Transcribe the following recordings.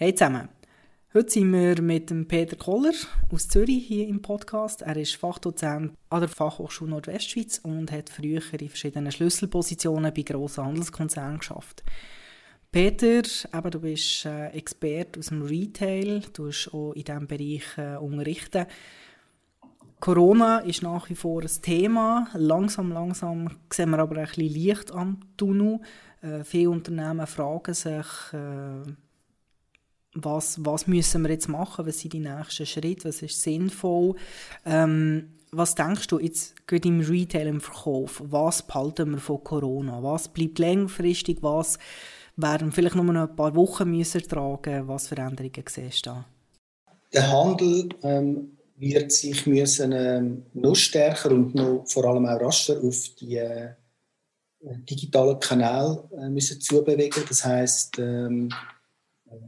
Hey zusammen. Heute sind wir mit dem Peter Koller aus Zürich hier im Podcast. Er ist Fachdozent an der Fachhochschule Nordwestschweiz und hat früher in verschiedenen Schlüsselpositionen bei grossen Handelskonzernen geschafft. Peter, eben, du bist äh, Experte aus dem Retail, du hast auch in diesem Bereich äh, unterrichten. Corona ist nach wie vor ein Thema. Langsam, langsam sehen wir aber ein bisschen Licht am Tunnel. Äh, viele Unternehmen fragen sich, äh, was, was müssen wir jetzt machen, was sind die nächsten Schritte, was ist sinnvoll. Ähm, was denkst du jetzt gerade im Retail, im Verkauf, was behalten wir von Corona, was bleibt längerfristig, was werden vielleicht nur noch ein paar Wochen müssen tragen, was Veränderungen siehst du da? Der Handel ähm, wird sich müssen, ähm, noch stärker und noch vor allem auch rascher auf die äh, digitalen Kanäle äh, müssen zubewegen. Das heißt, ähm,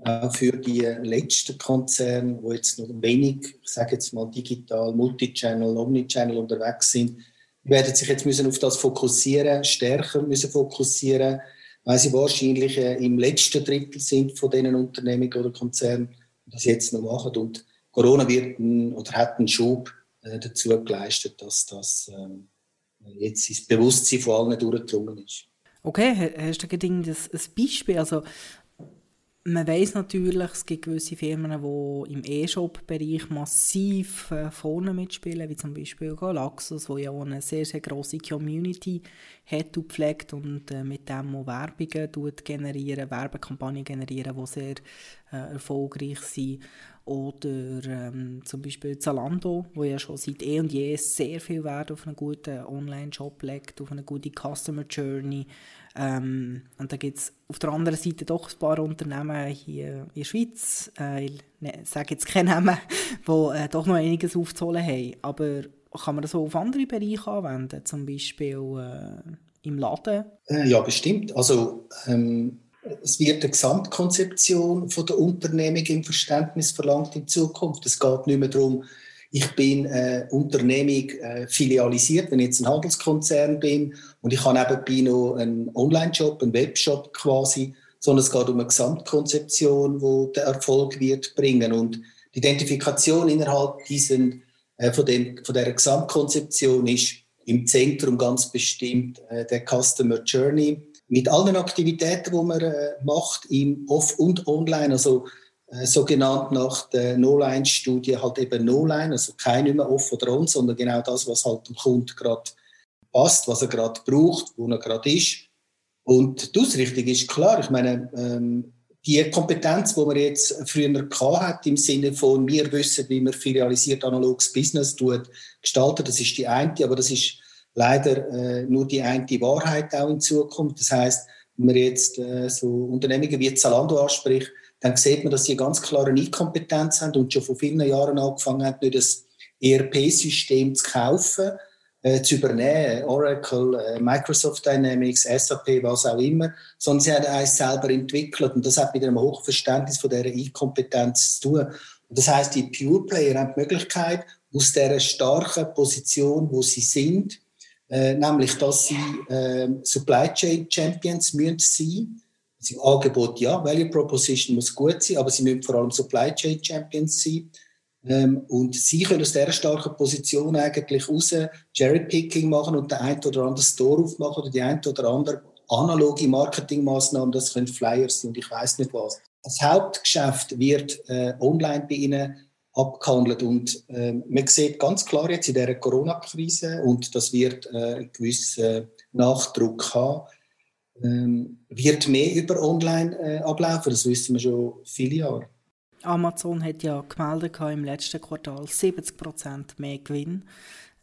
auch für die letzten Konzerne, die jetzt noch wenig, ich sage jetzt mal digital, Multichannel, Omnichannel unterwegs sind, werden sich jetzt müssen auf das fokussieren, stärker müssen fokussieren, weil sie wahrscheinlich äh, im letzten Drittel sind von diesen Unternehmen oder Konzernen, die das jetzt noch machen. Und Corona wird einen, oder hat einen Schub äh, dazu geleistet, dass das äh, jetzt ins Bewusstsein von allen durchgedrungen ist. Okay, hast du ein Beispiel? Also man weiß natürlich, es gibt gewisse Firmen, die im E-Shop-Bereich massiv äh, vorne mitspielen, wie zum Beispiel Galaxus, wo ja auch eine sehr, sehr grosse Community hat und pflegt und äh, mit dem auch Werbungen generieren, Werbekampagnen generieren, die sehr äh, erfolgreich sind. Oder ähm, zum Beispiel Zalando, wo ja schon seit eh und je sehr viel Wert auf einen guten Online-Shop legt, auf eine gute Customer Journey. Ähm, und da gibt es auf der anderen Seite doch ein paar Unternehmen hier in der Schweiz, äh, ich ne, sage jetzt keine Namen, die äh, doch noch einiges aufzuholen haben. Aber kann man das auch auf andere Bereiche anwenden, zum Beispiel äh, im Laden? Äh, ja, bestimmt. Also ähm, es wird eine Gesamtkonzeption von der Unternehmung im Verständnis verlangt in Zukunft. Es geht nicht mehr darum, ich bin äh, Unternehmung äh, filialisiert, wenn ich jetzt ein Handelskonzern bin. Und ich habe nebenbei noch einen Online-Shop, einen Webshop quasi, sondern es geht um eine Gesamtkonzeption, die den Erfolg wird bringen. Und die Identifikation innerhalb diesen, äh, von, dem, von dieser Gesamtkonzeption ist im Zentrum ganz bestimmt äh, der Customer Journey. Mit allen Aktivitäten, die man äh, macht, im Off- und Online, also äh, sogenannt nach der No-Line-Studie halt eben No-Line, also kein nicht off oder on, sondern genau das, was halt dem Kunden gerade passt, was er gerade braucht, wo er gerade ist. Und die Ausrichtung ist klar. Ich meine, ähm, die Kompetenz, die man jetzt früher hat, im Sinne von, wir wissen, wie man filialisiert analoges Business tut, gestaltet, das ist die eine, aber das ist leider äh, nur die eine Wahrheit auch in Zukunft. Das heißt, wenn man jetzt äh, so Unternehmungen wie Zalando anspricht, dann sieht man, dass sie eine ganz klare Inkompetenz haben und schon vor vielen Jahren angefangen haben, nicht das ERP-System zu kaufen, äh, zu übernehmen, Oracle, äh, Microsoft Dynamics, SAP, was auch immer, sondern sie haben eins selber entwickelt und das hat mit einem hohen Verständnis von dieser Inkompetenz zu tun. Und das heißt, die Pure Player haben die Möglichkeit, aus dieser starken Position, wo sie sind, äh, nämlich, dass sie äh, Supply Chain Champions müssen sein das Angebot ja, Value Proposition muss gut sein, aber sie müssen vor allem Supply Chain Champions sein. Ähm, und sie können aus dieser starken Position eigentlich raus Cherry-Picking machen und den einen oder anderen Store aufmachen oder die ein oder andere analoge Marketingmaßnahmen, das können Flyers sein und ich weiß nicht was. Das Hauptgeschäft wird äh, online bei ihnen abgehandelt und äh, man sieht ganz klar jetzt in dieser Corona-Krise und das wird äh, einen gewissen Nachdruck haben, ähm, wird mehr über online äh, ablaufen. Das wissen wir schon viele Jahre. Amazon hat ja gemeldet im letzten Quartal 70% mehr Gewinn.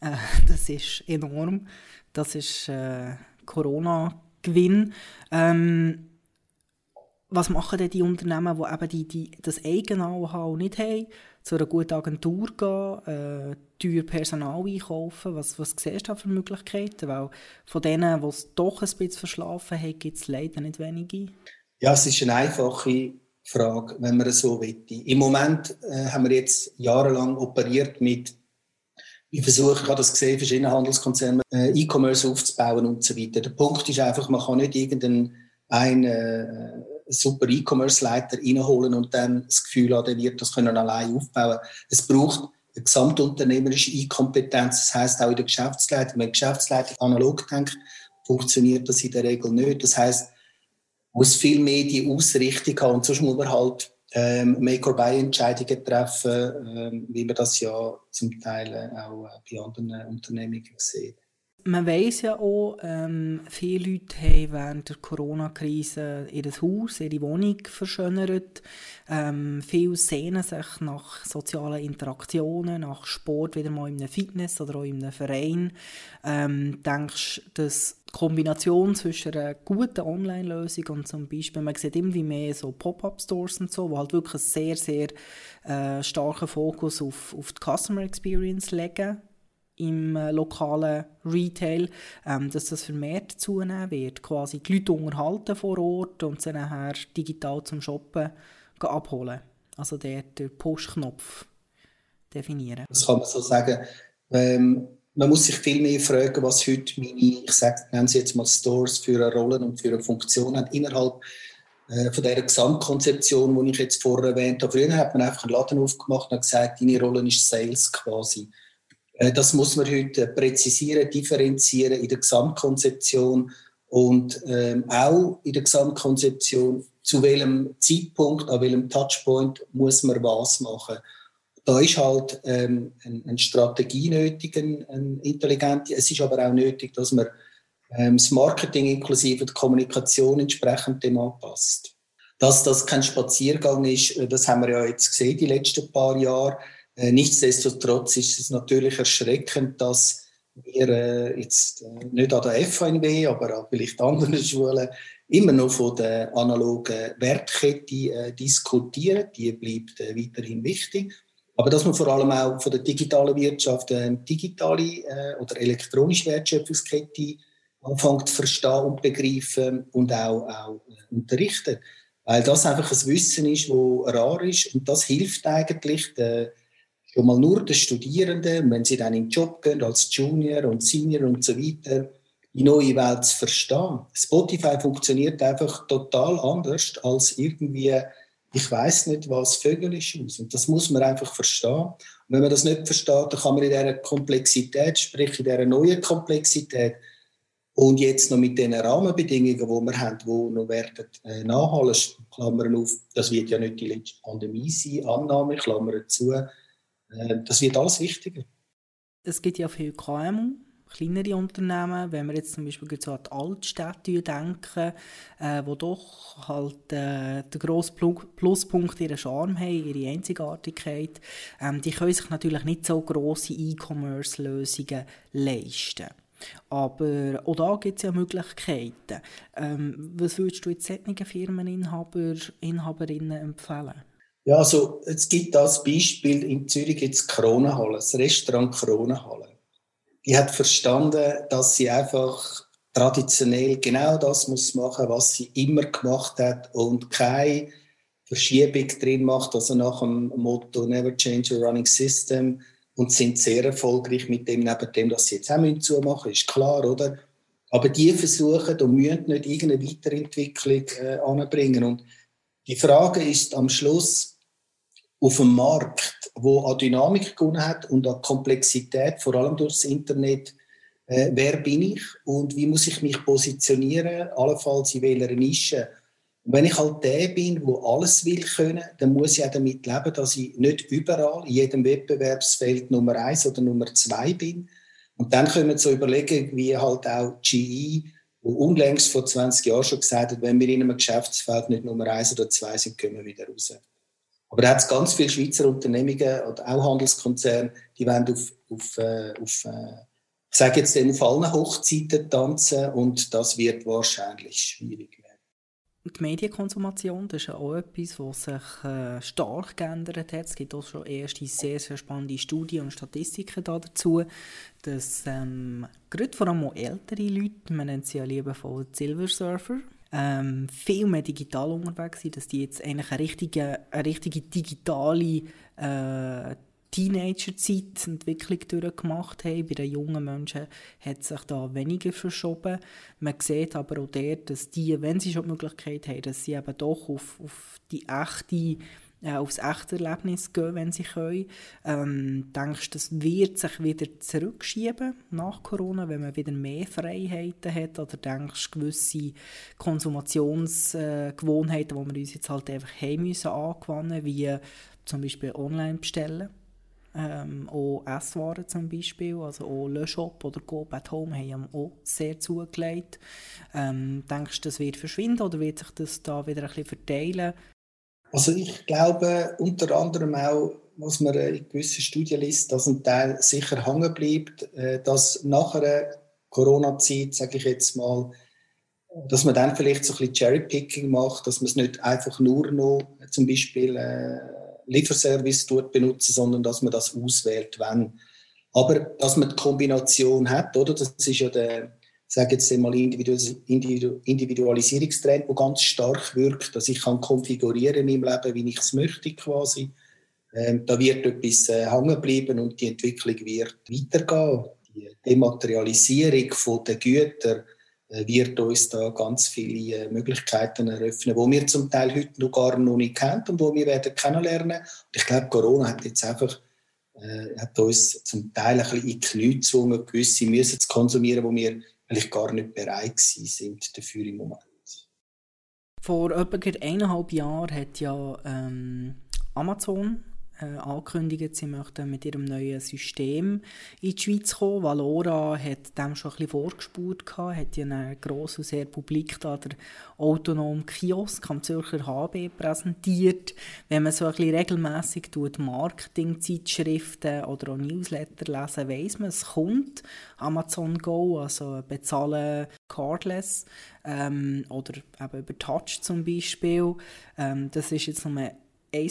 Äh, das ist enorm. Das ist äh, Corona-Gewinn. Ähm, was machen denn die Unternehmen, die eben die, die, das eigene Know-how nicht haben, zu einer guten Agentur gehen, äh, teuer Personal einkaufen? Was, was siehst du da für Möglichkeiten? Weil von denen, die es doch ein bisschen verschlafen haben, gibt es leider nicht wenige. Ja, es ist eine einfache Frage, wenn man es so will. Im Moment äh, haben wir jetzt jahrelang operiert mit wir versuchen, ich das gesehen, verschiedene Handelskonzerne, äh, E-Commerce aufzubauen und so weiter. Der Punkt ist einfach, man kann nicht irgendeinen einen, äh, super E-Commerce-Leiter reinholen und dann das Gefühl haben, der wird das können allein aufbauen. Es braucht eine gesamtunternehmerische E-Kompetenz. Das heißt auch in der Geschäftsleitung. Wenn die Geschäftsleitung analog denkt, funktioniert das in der Regel nicht. Das heißt, muss viel mehr die Ausrichtung haben und sonst muss man halt ähm, Make-or-Buy-Entscheidungen treffen, ähm, wie man das ja zum Teil auch äh, bei anderen Unternehmungen sieht. Man weiß ja auch, ähm, viele Leute haben während der Corona-Krise ihr Haus, ihre Wohnung verschönert. Ähm, viele sehnen sich nach sozialen Interaktionen, nach Sport, wieder mal in einem Fitness oder auch in einem Verein. Ähm, denkst du, dass die Kombination zwischen einer guten Online-Lösung und zum Beispiel, man sieht immer mehr so Pop-Up-Stores und so, wo halt wirklich einen sehr, sehr äh, starken Fokus auf, auf die Customer Experience legen, im äh, lokalen Retail, ähm, dass das vermehrt zunehmen wird. Quasi die Leute unterhalten vor Ort und sie nachher digital zum Shoppen abholen. Also dort den Push-Knopf definieren. Das kann man so sagen. Ähm, man muss sich viel mehr fragen, was heute meine, ich sage, nennen Sie jetzt mal Stores für eine Rolle und für eine Funktion haben innerhalb äh, von dieser Gesamtkonzeption, die ich jetzt vorher erwähnt habe. Früher hat man einfach einen Laden aufgemacht und gesagt, deine Rolle ist Sales quasi. Äh, das muss man heute präzisieren, differenzieren in der Gesamtkonzeption und ähm, auch in der Gesamtkonzeption, zu welchem Zeitpunkt, an welchem Touchpoint muss man was machen. Da ist halt ähm, eine Strategie nötig, eine, intelligente. Es ist aber auch nötig, dass man ähm, das Marketing inklusive die Kommunikation entsprechend dem anpasst. Dass das kein Spaziergang ist, äh, das haben wir ja jetzt gesehen die letzten paar Jahre. Äh, nichtsdestotrotz ist es natürlich erschreckend, dass wir äh, jetzt äh, nicht an der FNW, aber an vielleicht anderen Schulen immer noch von der analogen Wertkette diskutieren. Die bleibt weiterhin wichtig. Aber dass man vor allem auch von der digitalen Wirtschaft eine ähm, digitale oder elektronische Wertschöpfungskette anfängt zu verstehen und begreifen und auch, auch unterrichten. Weil das einfach ein Wissen ist, das rar ist und das hilft eigentlich der schon mal nur den Studierenden, wenn sie dann in den Job gehen, als Junior und Senior und so weiter, die neue Welt zu verstehen. Spotify funktioniert einfach total anders als irgendwie, ich weiß nicht, was Vögel ist. Und das muss man einfach verstehen. Und wenn man das nicht versteht, dann kann man in dieser Komplexität, sprich in dieser neuen Komplexität, und jetzt noch mit den Rahmenbedingungen, die wir haben, die noch werden äh, nachhalten, Klammern auf, das wird ja nicht die letzte Pandemie sein, Annahme, Klammern zu, das wird alles wichtiger. Es gibt ja viele KMU, kleinere Unternehmen, wenn wir jetzt zum Beispiel so an die Altstädte denken, äh, wo doch halt äh, der grosse Pluspunkt ihren Charme haben, ihre Einzigartigkeit, ähm, die können sich natürlich nicht so grosse E-Commerce-Lösungen leisten. Aber auch da gibt es ja Möglichkeiten. Ähm, was würdest du jetzt solchen Firmeninhaber, Inhaberinnen empfehlen? Ja, also es gibt das Beispiel in Zürich jetzt Kronenhalle, das Restaurant Kronenhalle. Die hat verstanden, dass sie einfach traditionell genau das muss machen, was sie immer gemacht hat und keine Verschiebung drin macht, also nach dem Motto Never Change a Running System und sind sehr erfolgreich mit dem, neben dem, dass sie jetzt auch zumachen ist klar, oder? Aber die versuchen und müssen nicht irgendeine Weiterentwicklung äh, anbringen. Und die Frage ist am Schluss, auf dem Markt, wo an Dynamik gewonnen hat und an Komplexität, vor allem durch das Internet, äh, wer bin ich und wie muss ich mich positionieren, allenfalls in welcher Nische. Und wenn ich halt der bin, wo alles will können, dann muss ich auch damit leben, dass ich nicht überall in jedem Wettbewerbsfeld Nummer eins oder Nummer zwei bin. Und dann können wir so überlegen, wie halt auch GE, wo unlängst vor 20 Jahren schon gesagt hat, wenn wir in einem Geschäftsfeld nicht Nummer eins oder zwei sind, können wir wieder raus. Aber da hat es ganz viele Schweizer Unternehmungen oder auch Handelskonzerne, die wollen auf, auf, äh, auf äh, ich sage jetzt auf allen Hochzeiten tanzen und das wird wahrscheinlich schwierig werden. Die Medienkonsumation, das ist auch etwas, was sich äh, stark geändert hat. Es gibt auch schon erste sehr, sehr spannende Studien und Statistiken dazu, dass ähm, gerade vor allem ältere Leute, man nennt sie ja liebevoll Silver Surfer, ähm, viel mehr digital unterwegs sind, dass die jetzt eigentlich eine richtige, eine richtige digitale äh, Teenagerzeit Entwicklung durchgemacht haben. Bei den jungen Menschen hat sich da weniger verschoben. Man sieht aber auch dort, dass die, wenn sie schon die Möglichkeit haben, dass sie eben doch auf, auf die echte äh, aufs echte Erlebnis gehen, wenn sie können. Ähm, denkst du, das wird sich wieder zurückschieben nach Corona, wenn man wieder mehr Freiheiten hat? Oder denkst du, gewisse Konsumationsgewohnheiten, äh, die wir uns jetzt halt einfach haben müssen angewöhnen, wie zum Beispiel online bestellen? Ähm, auch Esswaren zum Beispiel, also auch Le Shop oder Go at Home haben auch sehr zugelegt. Ähm, denkst du, das wird verschwinden oder wird sich das da wieder ein bisschen verteilen? Also ich glaube unter anderem auch, was man in gewissen Studien liest, dass ein Teil sicher hängen bleibt, äh, dass nach einer Corona-Zeit, sage ich jetzt mal, dass man dann vielleicht so ein bisschen Cherry-Picking macht, dass man es nicht einfach nur noch zum Beispiel äh, Lieferservice tut benutzen, sondern dass man das auswählt, wenn. Aber dass man die Kombination hat, oder? Das ist ja der, sage jetzt einmal Individualisierungstrend, der ganz stark wirkt, dass ich kann konfigurieren meinem Leben, wie ich es möchte quasi. Ähm, da wird etwas äh, hängen bleiben und die Entwicklung wird weitergehen. Die Dematerialisierung der Güter äh, wird uns da ganz viele äh, Möglichkeiten eröffnen, wo wir zum Teil heute noch gar noch nicht kennen und wo wir werden kennenlernen. Und ich glaube, Corona hat jetzt einfach äh, hat uns zum Teil ein bisschen in die Knie gezwungen, gewisse müssen zu konsumieren, wo wir vielleicht gar nicht bereit sind dafür im Moment. Vor etwa eineinhalb Jahren hat ja ähm, Amazon angekündigt, sie möchten mit ihrem neuen System in die Schweiz kommen. Valora hat dem schon ein bisschen vorgespurt, gehabt, hat ja einen grossen, sehr publik da der autonomen Kiosk am Zürcher HB präsentiert. Wenn man so ein bisschen regelmässig Marketingzeitschriften oder auch Newsletter lesen, weiss man, es kommt Amazon Go, also bezahlen cardless ähm, oder eben über Touch zum Beispiel. Ähm, das ist jetzt nur ein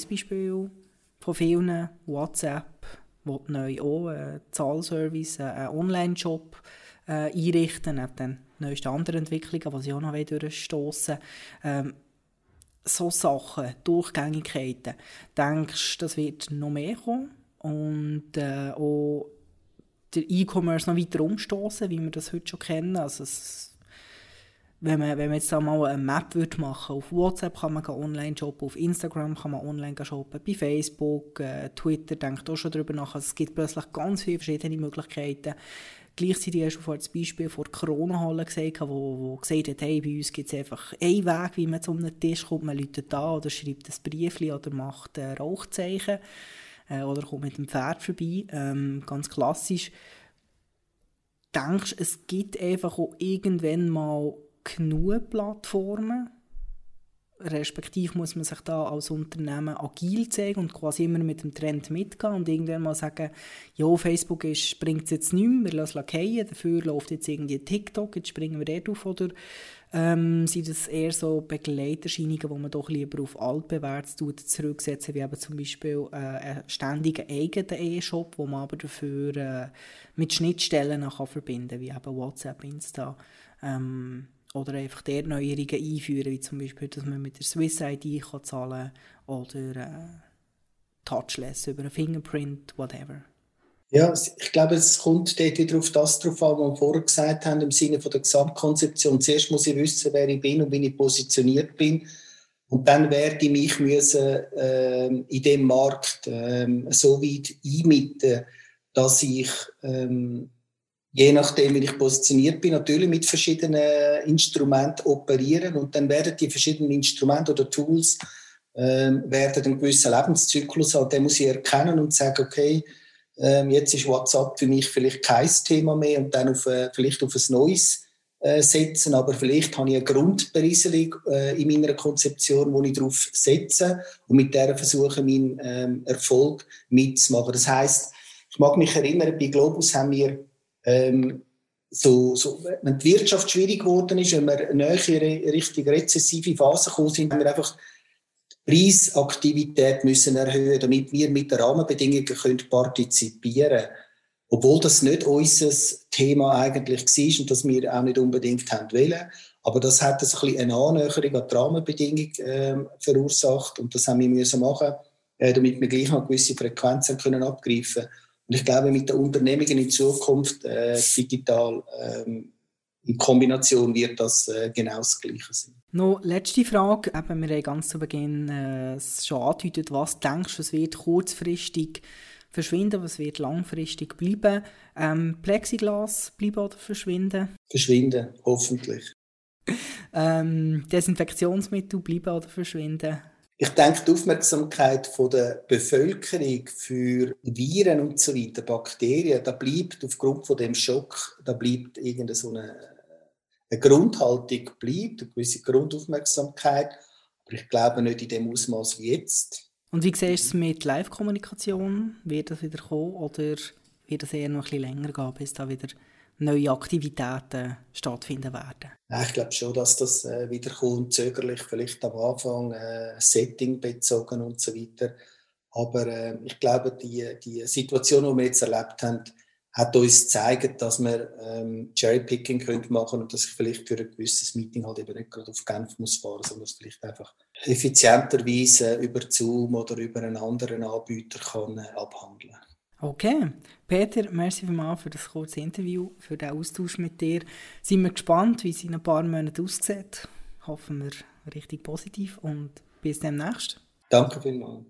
Beispiel von vielen. WhatsApp will neu auch einen Zahlservice, einen Online-Shop äh, einrichten, neben den neuesten anderen Entwicklungen, die sie auch noch durchstoßen ähm, so Sachen, Durchgängigkeiten, denkst du, das wird noch mehr kommen und äh, auch der E-Commerce noch weiter umstoßen, wie wir das heute schon kennen. Also es wenn man, wenn man jetzt da mal eine Map würde machen auf WhatsApp kann man online shoppen, auf Instagram kann man online shoppen, bei Facebook, äh, Twitter denkt auch schon darüber nach. Es gibt plötzlich ganz viele verschiedene Möglichkeiten. Gleichzeitig hast du vorhin das Beispiel vor Corona-Halle gesagt, wo, wo gesagt hat, hey, bei uns gibt es einfach einen Weg, wie man zu einem Tisch kommt. Man läutet da oder schreibt ein Briefchen oder macht Rauchzeichen äh, oder kommt mit dem Pferd vorbei. Ähm, ganz klassisch. Denkst du, es gibt einfach auch irgendwann mal genug Plattformen. Respektive muss man sich da als Unternehmen agil zeigen und quasi immer mit dem Trend mitgehen und irgendwann mal sagen, ja, Facebook bringt es jetzt nicht mehr, wir lassen es fallen, dafür läuft jetzt irgendwie TikTok, jetzt springen wir dort auf, oder ähm, sind das eher so Begleiterscheinungen, wo man doch lieber auf altbewährtes zurücksetzen, wie eben zum Beispiel äh, einen ständigen eigenen E-Shop, wo man aber dafür äh, mit Schnittstellen verbinden kann, wie eben WhatsApp, Insta, ähm, oder einfach der Neuerungen einführen, wie zum Beispiel, dass man mit der Swiss ID kann zahlen oder äh, touchless über ein Fingerprint, whatever. Ja, ich glaube, es kommt dort wieder auf das drauf an, was wir vorher gesagt haben, im Sinne von der Gesamtkonzeption. Zuerst muss ich wissen, wer ich bin und wie ich positioniert bin. Und dann werde ich mich müssen, äh, in dem Markt äh, so weit einmitten, dass ich ähm, je nachdem, wie ich positioniert bin, natürlich mit verschiedenen Instrumenten operieren und dann werden die verschiedenen Instrumente oder Tools ähm, werden einen gewissen Lebenszyklus haben. Den muss ich erkennen und sagen, okay, ähm, jetzt ist WhatsApp für mich vielleicht kein Thema mehr und dann auf, äh, vielleicht auf ein neues äh, setzen, aber vielleicht habe ich eine Grundberieselung äh, in meiner Konzeption, wo ich darauf setze und mit der versuche, meinen ähm, Erfolg mitzumachen. Das heißt, ich mag mich erinnern, bei Globus haben wir ähm, so, so, wenn die Wirtschaft schwierig geworden ist, wenn wir näher in Richtung rezessive Phase gekommen sind, haben wir einfach die Preisaktivität müssen erhöhen, damit wir mit den Rahmenbedingungen können partizipieren können. Obwohl das nicht unser Thema eigentlich war und das wir auch nicht unbedingt haben wollen. Aber das hat ein bisschen eine Annäherung an die Rahmenbedingungen äh, verursacht und das haben wir müssen machen äh, damit wir gleich noch gewisse Frequenzen können abgreifen können. Und ich glaube, mit den Unternehmungen in Zukunft äh, digital ähm, in Kombination wird das äh, genau das Gleiche sein. Noch letzte Frage. Eben, wir haben ganz zu Beginn äh, schon angedeutet, was denkst du, es wird kurzfristig verschwinden, was wird langfristig bleiben? Ähm, Plexiglas bleiben oder verschwinden? Verschwinden, hoffentlich. ähm, Desinfektionsmittel bleiben oder verschwinden? Ich denke, die Aufmerksamkeit der Bevölkerung für Viren und so weiter, Bakterien, da bleibt aufgrund von dem Schock, da bleibt irgendeine so eine, eine Grundhaltung bleibt, eine gewisse Grundaufmerksamkeit, aber ich glaube nicht in dem Ausmaß wie jetzt. Und wie siehst du es mit Live-Kommunikation? Wird das wieder kommen oder wird es eher noch ein bisschen länger gehen, bis da wieder neue Aktivitäten stattfinden werden? Ja, ich glaube schon, dass das äh, wieder kommt, zögerlich, vielleicht am Anfang, äh, Setting bezogen und so weiter. Aber äh, ich glaube, die, die Situation, die wir jetzt erlebt haben, hat uns gezeigt, dass wir ähm, Cherrypicking machen können und dass ich vielleicht für ein gewisses Meeting halt eben nicht gerade auf Genf muss fahren, sondern es vielleicht einfach effizienterweise über Zoom oder über einen anderen Anbieter kann äh, abhandeln. Okay, Peter, merci vielmals für das kurze Interview, für den Austausch mit dir. Sind wir gespannt, wie es in ein paar Monaten aussieht. Hoffen wir richtig positiv und bis demnächst. Danke vielmals.